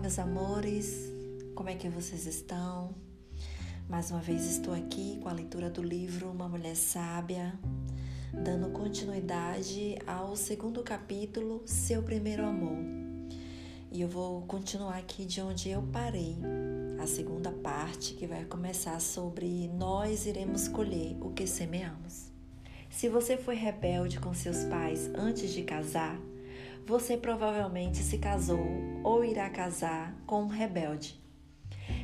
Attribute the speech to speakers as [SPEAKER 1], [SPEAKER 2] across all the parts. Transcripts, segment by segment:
[SPEAKER 1] meus amores, como é que vocês estão? Mais uma vez estou aqui com a leitura do livro Uma Mulher Sábia, dando continuidade ao segundo capítulo, Seu Primeiro Amor. E eu vou continuar aqui de onde eu parei, a segunda parte que vai começar sobre Nós iremos colher o que semeamos. Se você foi rebelde com seus pais antes de casar, você provavelmente se casou ou irá casar com um rebelde.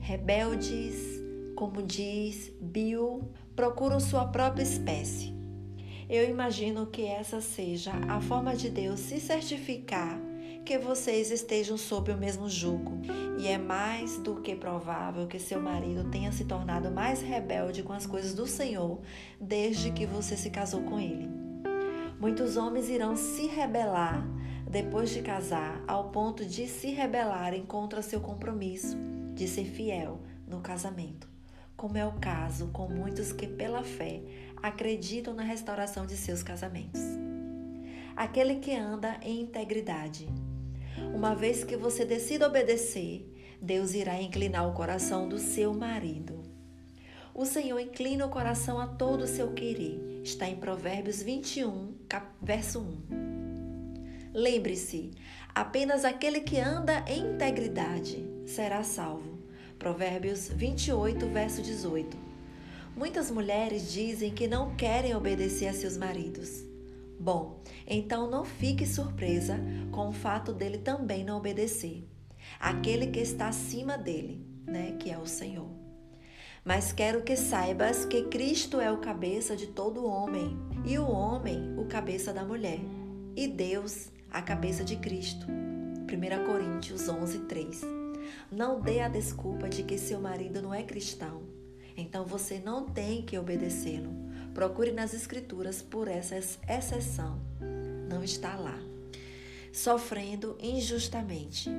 [SPEAKER 1] Rebeldes, como diz Bill, procuram sua própria espécie. Eu imagino que essa seja a forma de Deus se certificar que vocês estejam sob o mesmo jugo, e é mais do que provável que seu marido tenha se tornado mais rebelde com as coisas do Senhor desde que você se casou com ele. Muitos homens irão se rebelar depois de casar, ao ponto de se rebelarem contra seu compromisso de ser fiel no casamento, como é o caso com muitos que, pela fé, acreditam na restauração de seus casamentos. Aquele que anda em integridade. Uma vez que você decida obedecer, Deus irá inclinar o coração do seu marido. O Senhor inclina o coração a todo o seu querer. Está em Provérbios 21, verso 1. Lembre-se, apenas aquele que anda em integridade será salvo. Provérbios 28, verso 18. Muitas mulheres dizem que não querem obedecer a seus maridos. Bom, então não fique surpresa com o fato dele também não obedecer. Aquele que está acima dele, né, que é o Senhor. Mas quero que saibas que Cristo é o cabeça de todo homem e o homem o cabeça da mulher. E Deus a cabeça de Cristo. 1 Coríntios 11, 3. Não dê a desculpa de que seu marido não é cristão. Então você não tem que obedecê-lo. Procure nas Escrituras por essa exceção. Não está lá. Sofrendo injustamente.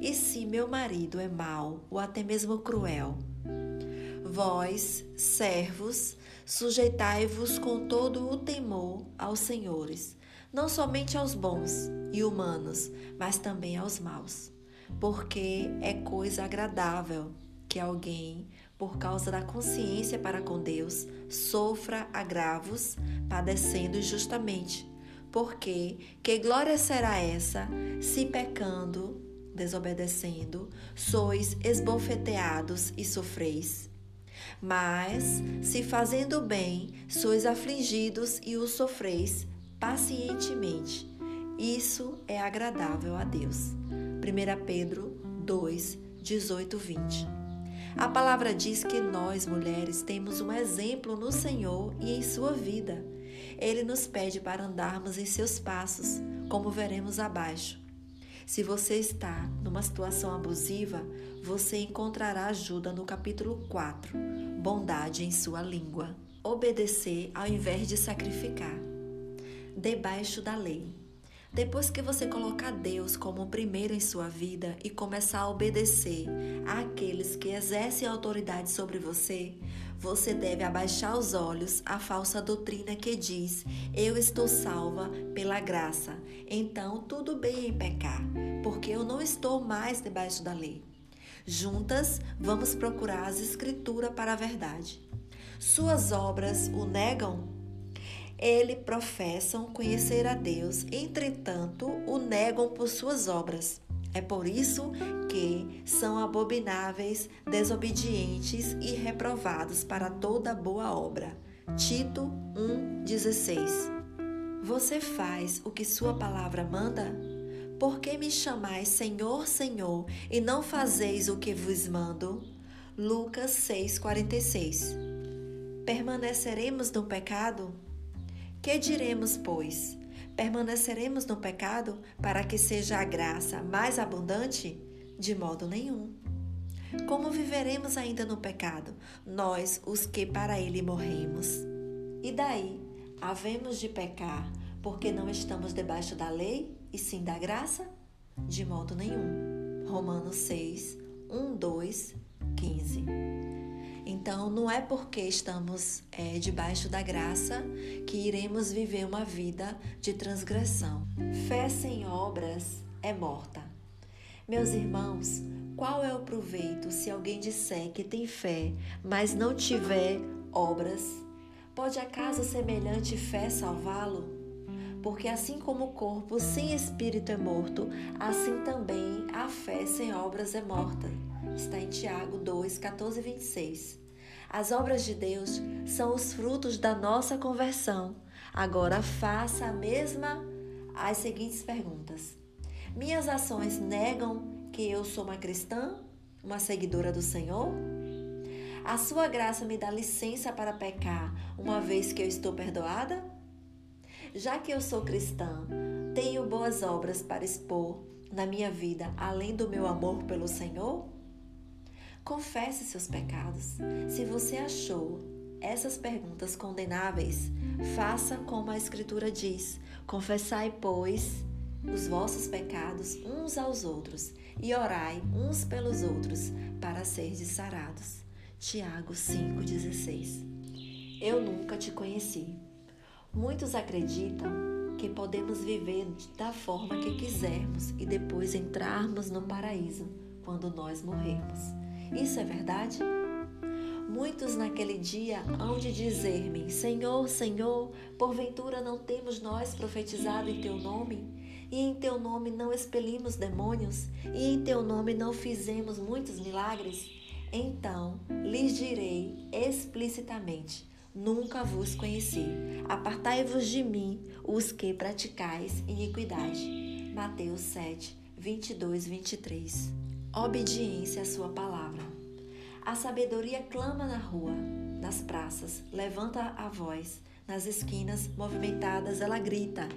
[SPEAKER 1] E se meu marido é mau ou até mesmo cruel? Vós, servos, sujeitai-vos com todo o temor aos senhores não somente aos bons e humanos, mas também aos maus, porque é coisa agradável que alguém, por causa da consciência para com Deus, sofra agravos, padecendo injustamente. Porque que glória será essa, se pecando, desobedecendo, sois esbofeteados e sofreis? Mas, se fazendo bem, sois afligidos e o sofreis, pacientemente. Isso é agradável a Deus. 1 Pedro 2, 18, 20. A palavra diz que nós, mulheres, temos um exemplo no Senhor e em sua vida. Ele nos pede para andarmos em seus passos, como veremos abaixo. Se você está numa situação abusiva, você encontrará ajuda no capítulo 4, Bondade em sua língua. Obedecer ao invés de sacrificar debaixo da lei. Depois que você colocar Deus como o primeiro em sua vida e começar a obedecer àqueles que exercem autoridade sobre você, você deve abaixar os olhos à falsa doutrina que diz: Eu estou salva pela graça, então tudo bem em pecar, porque eu não estou mais debaixo da lei. Juntas, vamos procurar as Escrituras para a verdade. Suas obras o negam? Ele professam conhecer a Deus, entretanto o negam por suas obras. É por isso que são abomináveis, desobedientes e reprovados para toda boa obra. Tito 1,16 Você faz o que sua palavra manda? Por que me chamais Senhor, Senhor, e não fazeis o que vos mando? Lucas 6,46 Permaneceremos no pecado? Que diremos, pois? Permaneceremos no pecado para que seja a graça mais abundante? De modo nenhum. Como viveremos ainda no pecado, nós, os que para ele morremos? E daí, havemos de pecar porque não estamos debaixo da lei e sim da graça? De modo nenhum. Romanos 6, 1, 2, 15. Então, não é porque estamos é, debaixo da graça que iremos viver uma vida de transgressão. Fé sem obras é morta. Meus irmãos, qual é o proveito se alguém disser que tem fé, mas não tiver obras? Pode acaso semelhante fé salvá-lo? Porque assim como o corpo sem espírito é morto, assim também a fé sem obras é morta. Está em Tiago 2, 14 e 26. As obras de Deus são os frutos da nossa conversão. Agora faça a mesma as seguintes perguntas: Minhas ações negam que eu sou uma cristã, uma seguidora do Senhor? A sua graça me dá licença para pecar, uma vez que eu estou perdoada? Já que eu sou cristã, tenho boas obras para expor na minha vida, além do meu amor pelo Senhor? Confesse seus pecados. Se você achou essas perguntas condenáveis, faça como a Escritura diz: confessai, pois, os vossos pecados uns aos outros e orai uns pelos outros para serdes sarados. Tiago 5,16 Eu nunca te conheci Muitos acreditam que podemos viver da forma que quisermos e depois entrarmos no paraíso quando nós morrermos. Isso é verdade? Muitos naquele dia hão de dizer-me: Senhor, Senhor, porventura não temos nós profetizado em teu nome? E em teu nome não expelimos demônios? E em teu nome não fizemos muitos milagres? Então lhes direi explicitamente: Nunca vos conheci. Apartai-vos de mim, os que praticais iniquidade. Mateus 7, 22, 23. Obediência à sua palavra. A sabedoria clama na rua, nas praças, levanta a voz. Nas esquinas movimentadas, ela grita.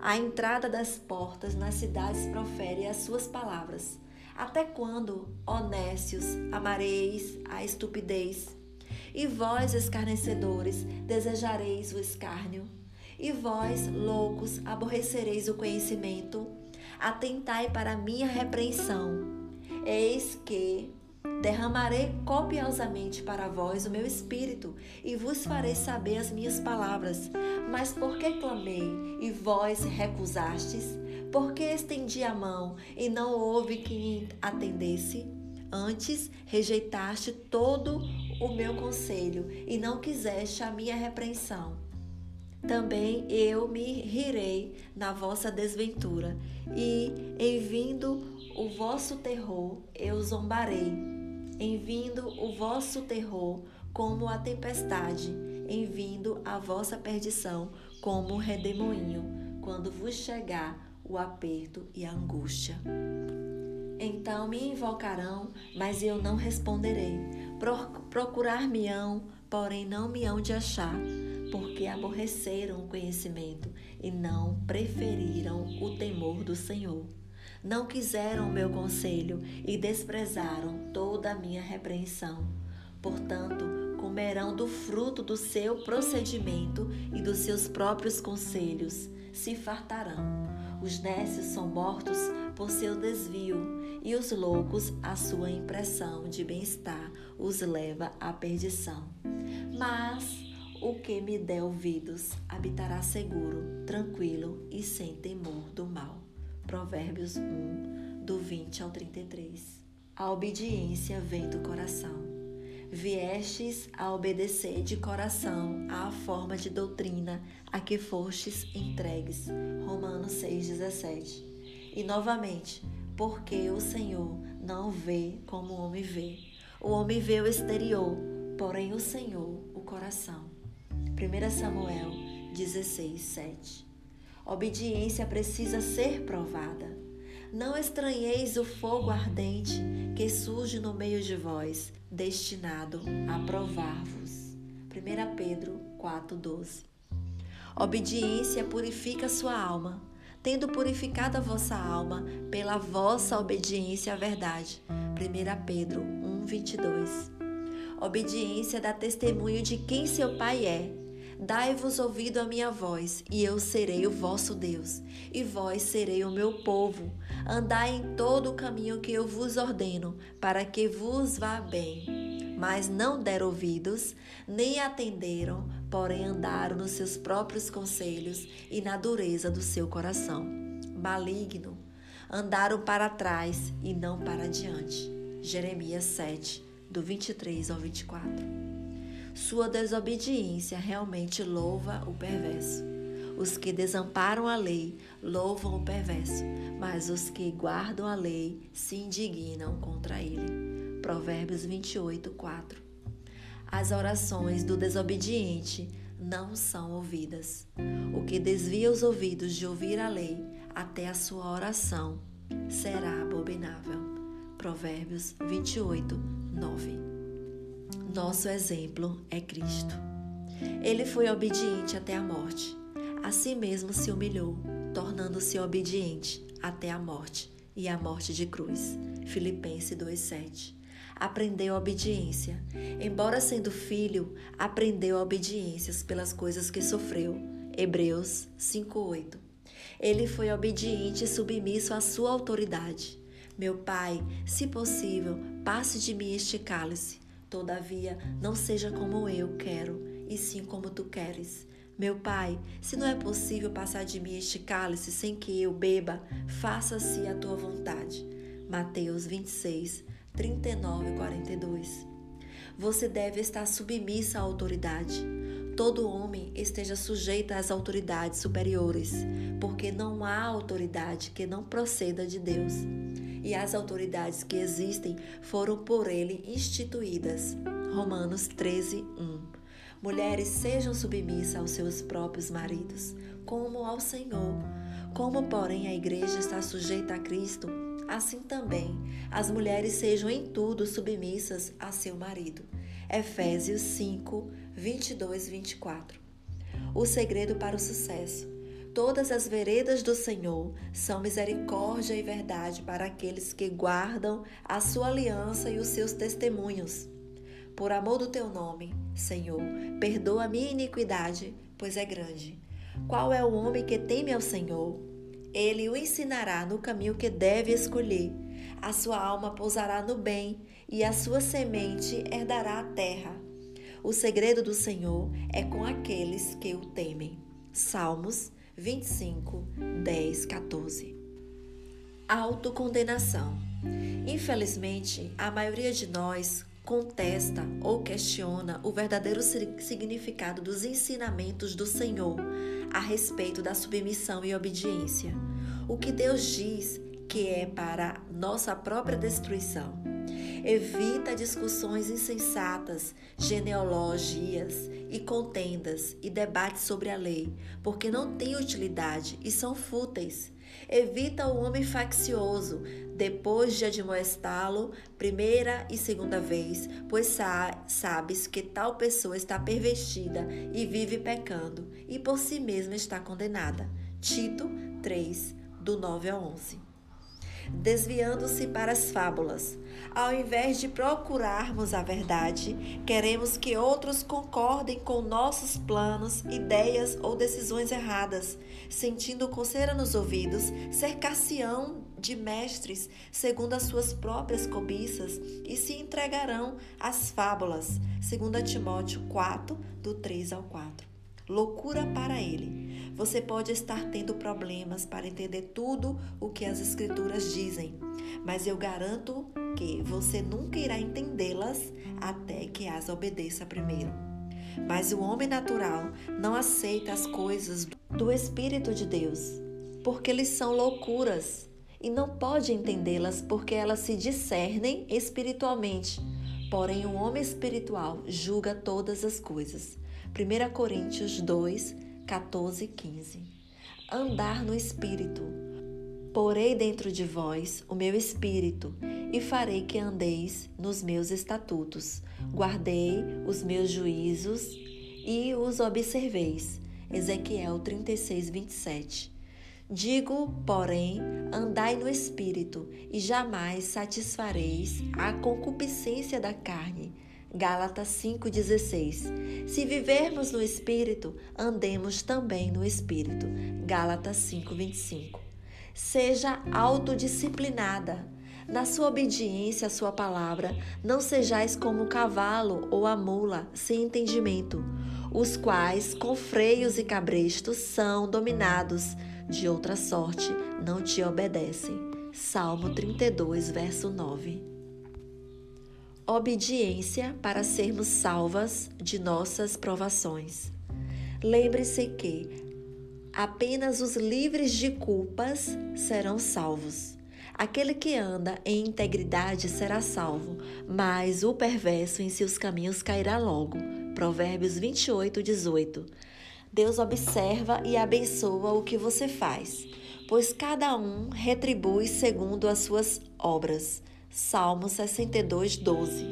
[SPEAKER 1] À entrada das portas, nas cidades, profere as suas palavras. Até quando, honestos, amareis a estupidez? E vós, escarnecedores, desejareis o escárnio. E vós, loucos, aborrecereis o conhecimento. Atentai para a minha repreensão. Eis que derramarei copiosamente para vós o meu espírito e vos farei saber as minhas palavras. Mas por que clamei e vós recusastes? Por que estendi a mão e não houve quem atendesse? Antes rejeitaste todo o meu conselho e não quiseste a minha repreensão. Também eu me rirei na vossa desventura, e em vindo o vosso terror, eu zombarei. Em vindo o vosso terror, como a tempestade, em vindo a vossa perdição, como o redemoinho, quando vos chegar o aperto e a angústia. Então me invocarão, mas eu não responderei. Procurar-me-ão, porém não me hão de achar, porque aborreceram o conhecimento e não preferiram o temor do Senhor. Não quiseram o meu conselho e desprezaram toda a minha repreensão. Portanto, comerão do fruto do seu procedimento e dos seus próprios conselhos, se fartarão. Os nécios são mortos por seu desvio, e os loucos, a sua impressão de bem-estar os leva à perdição. Mas o que me der ouvidos habitará seguro, tranquilo e sem temor do mal. Provérbios 1, do 20 ao 33. A obediência vem do coração. Viestes a obedecer de coração à forma de doutrina a que fostes entregues. Romanos 6,17. E novamente, porque o Senhor não vê como o homem vê. O homem vê o exterior, porém o Senhor o coração. 1 Samuel 16, 7. Obediência precisa ser provada. Não estranheis o fogo ardente que surge no meio de vós, destinado a provar-vos. 1 Pedro 4,12 Obediência purifica sua alma, tendo purificado a vossa alma pela vossa obediência à verdade. 1 Pedro 1,22 Obediência dá testemunho de quem seu Pai é. Dai-vos ouvido a minha voz, e eu serei o vosso Deus, e vós serei o meu povo. Andai em todo o caminho que eu vos ordeno, para que vos vá bem mas não deram ouvidos, nem atenderam, porém andaram nos seus próprios conselhos e na dureza do seu coração. Maligno, andaram para trás e não para diante. Jeremias 7, do 23 ao 24. Sua desobediência realmente louva o perverso. Os que desamparam a lei louvam o perverso, mas os que guardam a lei se indignam contra ele. Provérbios 28, 4. As orações do desobediente não são ouvidas. O que desvia os ouvidos de ouvir a lei até a sua oração será abominável. Provérbios 28, 9. Nosso exemplo é Cristo. Ele foi obediente até a morte. A si mesmo se humilhou, tornando-se obediente até a morte e a morte de cruz. Filipenses 2:7. Aprendeu a obediência. Embora sendo filho, aprendeu a obediência pelas coisas que sofreu. Hebreus 5:8. Ele foi obediente e submisso à sua autoridade. Meu Pai, se possível, passe de mim este cálice. Todavia, não seja como eu quero, e sim como tu queres. Meu Pai, se não é possível passar de mim este cálice sem que eu beba, faça-se a tua vontade. Mateus 26, 39 e 42. Você deve estar submissa à autoridade. Todo homem esteja sujeito às autoridades superiores, porque não há autoridade que não proceda de Deus. E as autoridades que existem foram por ele instituídas. Romanos 13, 1. Mulheres sejam submissas aos seus próprios maridos, como ao Senhor. Como, porém, a igreja está sujeita a Cristo, assim também as mulheres sejam em tudo submissas a seu marido. Efésios 5, 22 e 24. O segredo para o sucesso. Todas as veredas do Senhor são misericórdia e verdade para aqueles que guardam a sua aliança e os seus testemunhos. Por amor do teu nome, Senhor, perdoa a minha iniquidade, pois é grande. Qual é o homem que teme ao Senhor? Ele o ensinará no caminho que deve escolher. A sua alma pousará no bem e a sua semente herdará a terra. O segredo do Senhor é com aqueles que o temem. Salmos 25, 10, 14. Autocondenação. Infelizmente, a maioria de nós contesta ou questiona o verdadeiro significado dos ensinamentos do Senhor a respeito da submissão e obediência. O que Deus diz que é para nossa própria destruição. Evita discussões insensatas, genealogias e contendas e debates sobre a lei, porque não têm utilidade e são fúteis. Evita o homem faccioso, depois de admoestá-lo primeira e segunda vez, pois sa sabes que tal pessoa está pervertida e vive pecando, e por si mesma está condenada. Tito 3, do 9 a 11 desviando-se para as fábulas. Ao invés de procurarmos a verdade, queremos que outros concordem com nossos planos, ideias ou decisões erradas, sentindo coceira nos ouvidos, cercar-se-ão de mestres segundo as suas próprias cobiças e se entregarão às fábulas, segundo Timóteo 4, do 3 ao 4 loucura para ele. Você pode estar tendo problemas para entender tudo o que as Escrituras dizem, mas eu garanto que você nunca irá entendê-las até que as obedeça primeiro. Mas o homem natural não aceita as coisas do Espírito de Deus, porque eles são loucuras e não pode entendê-las porque elas se discernem espiritualmente. Porém, o homem espiritual julga todas as coisas 1 Coríntios 2, 14 e 15. Andar no Espírito. Porei dentro de vós o meu espírito, e farei que andeis nos meus estatutos. Guardei os meus juízos e os observeis. Ezequiel 36, 27. Digo, porém, andai no espírito, e jamais satisfareis a concupiscência da carne Gálatas 5,16. Se vivermos no Espírito, andemos também no Espírito. Gálatas 5,25. Seja autodisciplinada. Na sua obediência à sua palavra, não sejais como o cavalo ou a mula sem entendimento, os quais, com freios e cabrestos, são dominados, de outra sorte não te obedecem. Salmo 32, verso 9. Obediência para sermos salvas de nossas provações. Lembre-se que apenas os livres de culpas serão salvos. Aquele que anda em integridade será salvo, mas o perverso em seus caminhos cairá logo. Provérbios 28, 18. Deus observa e abençoa o que você faz, pois cada um retribui segundo as suas obras. Salmo 62, 12.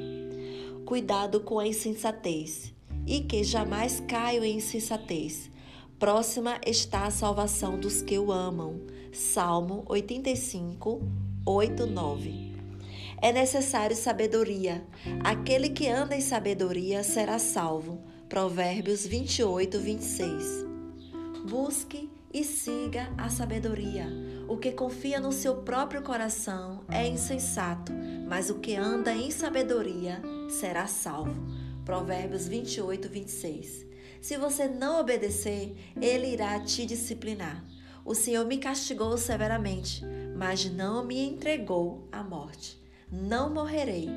[SPEAKER 1] Cuidado com a insensatez, e que jamais caio em insensatez. Próxima está a salvação dos que o amam. Salmo 85, 8, 9. É necessário sabedoria. Aquele que anda em sabedoria será salvo. Provérbios 28, 26. Busque e siga a sabedoria. O que confia no seu próprio coração é insensato, mas o que anda em sabedoria será salvo. Provérbios 28, 26. Se você não obedecer, ele irá te disciplinar. O Senhor me castigou severamente, mas não me entregou à morte. Não morrerei,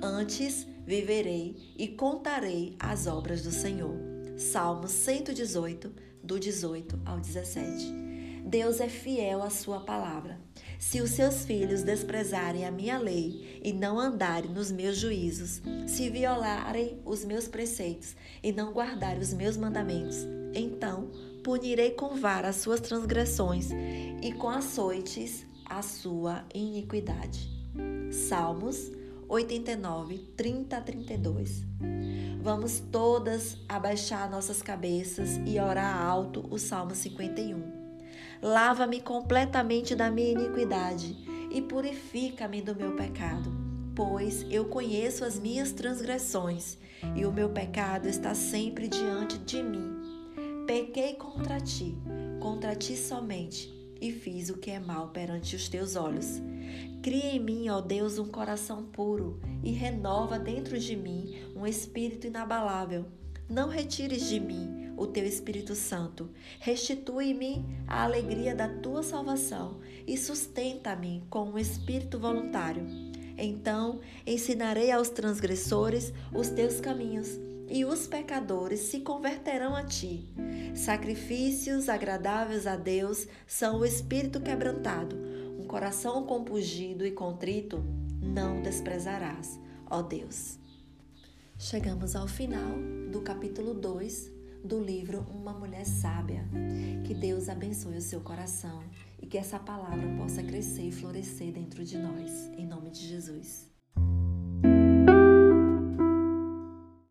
[SPEAKER 1] antes viverei e contarei as obras do Senhor. Salmo 118, do 18 ao 17. Deus é fiel à sua palavra. Se os seus filhos desprezarem a minha lei e não andarem nos meus juízos, se violarem os meus preceitos e não guardarem os meus mandamentos, então punirei com vara as suas transgressões e com açoites a sua iniquidade. Salmos 89, 30 a 32. Vamos todas abaixar nossas cabeças e orar alto o Salmo 51. Lava-me completamente da minha iniquidade e purifica-me do meu pecado, pois eu conheço as minhas transgressões e o meu pecado está sempre diante de mim. Pequei contra ti, contra ti somente e fiz o que é mal perante os teus olhos. Cria em mim, ó Deus, um coração puro e renova dentro de mim um espírito inabalável. Não retires de mim o teu Espírito Santo. Restitui-me a alegria da tua salvação e sustenta-me com um espírito voluntário. Então ensinarei aos transgressores os teus caminhos e os pecadores se converterão a ti. Sacrifícios agradáveis a Deus são o espírito quebrantado, um coração compungido e contrito não desprezarás, ó Deus. Chegamos ao final do capítulo 2 do livro Uma Mulher Sábia. Que Deus abençoe o seu coração e que essa palavra possa crescer e florescer dentro de nós. Em nome de